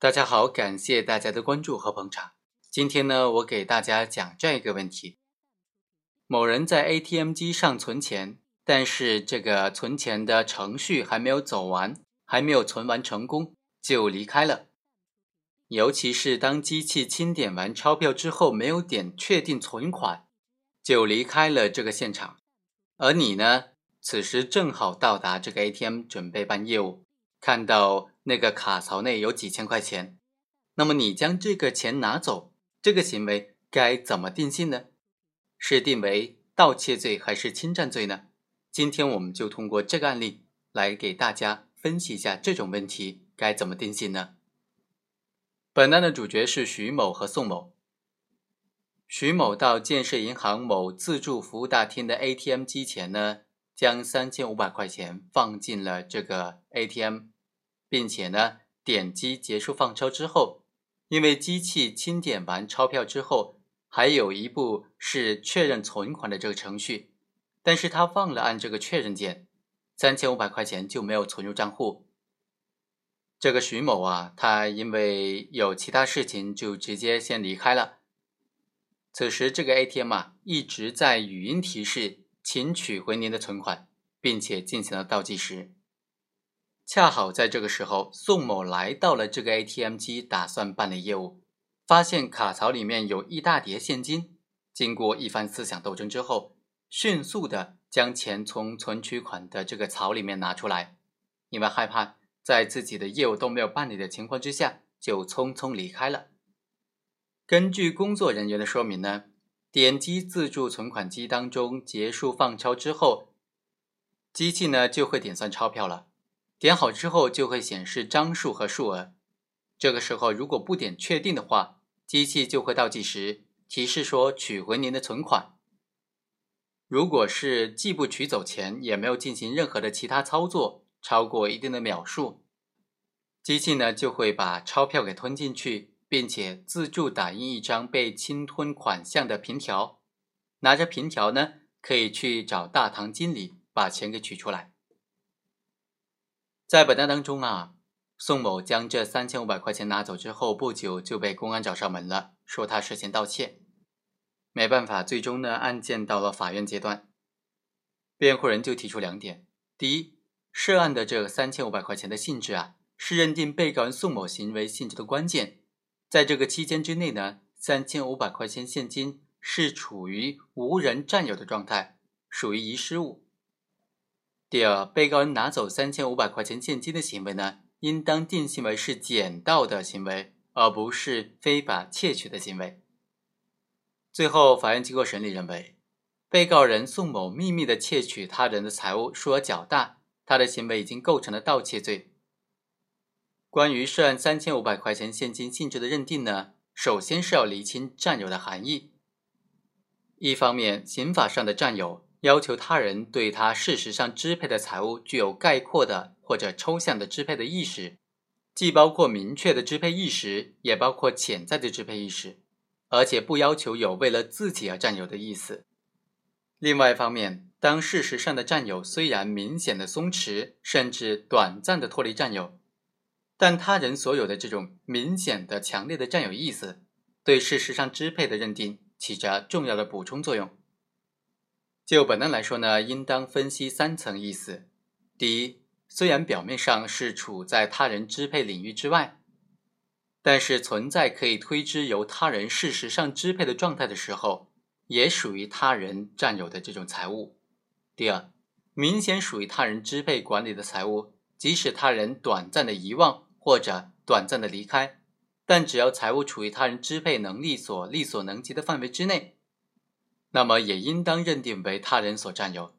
大家好，感谢大家的关注和捧场。今天呢，我给大家讲这样一个问题：某人在 ATM 机上存钱，但是这个存钱的程序还没有走完，还没有存完成功就离开了。尤其是当机器清点完钞票之后，没有点确定存款，就离开了这个现场。而你呢，此时正好到达这个 ATM 准备办业务，看到。那个卡槽内有几千块钱，那么你将这个钱拿走，这个行为该怎么定性呢？是定为盗窃罪还是侵占罪呢？今天我们就通过这个案例来给大家分析一下这种问题该怎么定性呢？本案的主角是徐某和宋某。徐某到建设银行某自助服务大厅的 ATM 机前呢，将三千五百块钱放进了这个 ATM。并且呢，点击结束放钞之后，因为机器清点完钞票之后，还有一步是确认存款的这个程序，但是他忘了按这个确认键，三千五百块钱就没有存入账户。这个徐某啊，他因为有其他事情，就直接先离开了。此时这个 ATM 啊，一直在语音提示，请取回您的存款，并且进行了倒计时。恰好在这个时候，宋某来到了这个 ATM 机，打算办理业务，发现卡槽里面有一大叠现金。经过一番思想斗争之后，迅速的将钱从存取款的这个槽里面拿出来，因为害怕在自己的业务都没有办理的情况之下，就匆匆离开了。根据工作人员的说明呢，点击自助存款机当中结束放钞之后，机器呢就会点算钞票了。点好之后就会显示张数和数额，这个时候如果不点确定的话，机器就会倒计时提示说取回您的存款。如果是既不取走钱，也没有进行任何的其他操作，超过一定的秒数，机器呢就会把钞票给吞进去，并且自助打印一张被侵吞款项的凭条，拿着凭条呢可以去找大堂经理把钱给取出来。在本案当中啊，宋某将这三千五百块钱拿走之后，不久就被公安找上门了，说他涉嫌盗窃。没办法，最终呢，案件到了法院阶段，辩护人就提出两点：第一，涉案的这三千五百块钱的性质啊，是认定被告人宋某行为性质的关键。在这个期间之内呢，三千五百块钱现金是处于无人占有的状态，属于遗失物。第二，被告人拿走三千五百块钱现金的行为呢，应当定性为是捡到的行为，而不是非法窃取的行为。最后，法院经过审理认为，被告人宋某秘密的窃取他人的财物数额较大，他的行为已经构成了盗窃罪。关于涉案三千五百块钱现金性质的认定呢，首先是要厘清占有的含义。一方面，刑法上的占有。要求他人对他事实上支配的财物具有概括的或者抽象的支配的意识，既包括明确的支配意识，也包括潜在的支配意识，而且不要求有为了自己而占有的意思。另外一方面，当事实上的占有虽然明显的松弛，甚至短暂的脱离占有，但他人所有的这种明显的强烈的占有意思，对事实上支配的认定起着重要的补充作用。就本案来说呢，应当分析三层意思。第一，虽然表面上是处在他人支配领域之外，但是存在可以推知由他人事实上支配的状态的时候，也属于他人占有的这种财物。第二，明显属于他人支配管理的财物，即使他人短暂的遗忘或者短暂的离开，但只要财物处于他人支配能力所力所能及的范围之内。那么也应当认定为他人所占有。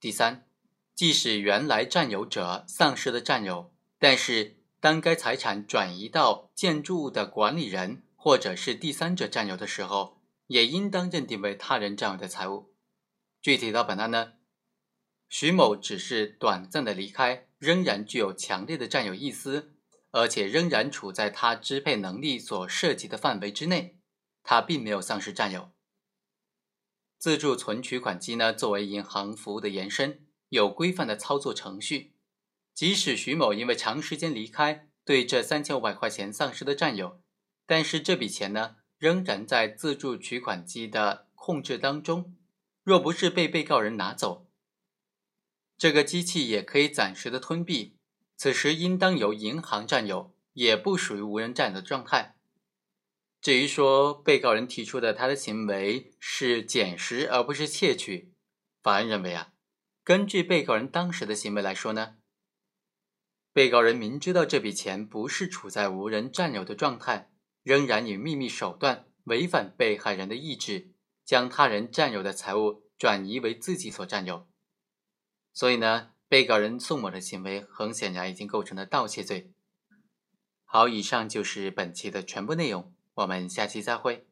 第三，即使原来占有者丧失了占有，但是当该财产转移到建筑物的管理人或者是第三者占有的时候，也应当认定为他人占有的财物。具体到本案呢，徐某只是短暂的离开，仍然具有强烈的占有意思，而且仍然处在他支配能力所涉及的范围之内，他并没有丧失占有。自助存取款机呢，作为银行服务的延伸，有规范的操作程序。即使徐某因为长时间离开，对这三千五百块钱丧失的占有，但是这笔钱呢，仍然在自助取款机的控制当中。若不是被被告人拿走，这个机器也可以暂时的吞并。此时应当由银行占有，也不属于无人占有的状态。至于说被告人提出的他的行为是捡拾而不是窃取，法院认为啊，根据被告人当时的行为来说呢。被告人明知道这笔钱不是处在无人占有的状态，仍然以秘密手段违反被害人的意志，将他人占有的财物转移为自己所占有。所以呢，被告人宋某的行为很显然已经构成了盗窃罪。好，以上就是本期的全部内容，我们下期再会。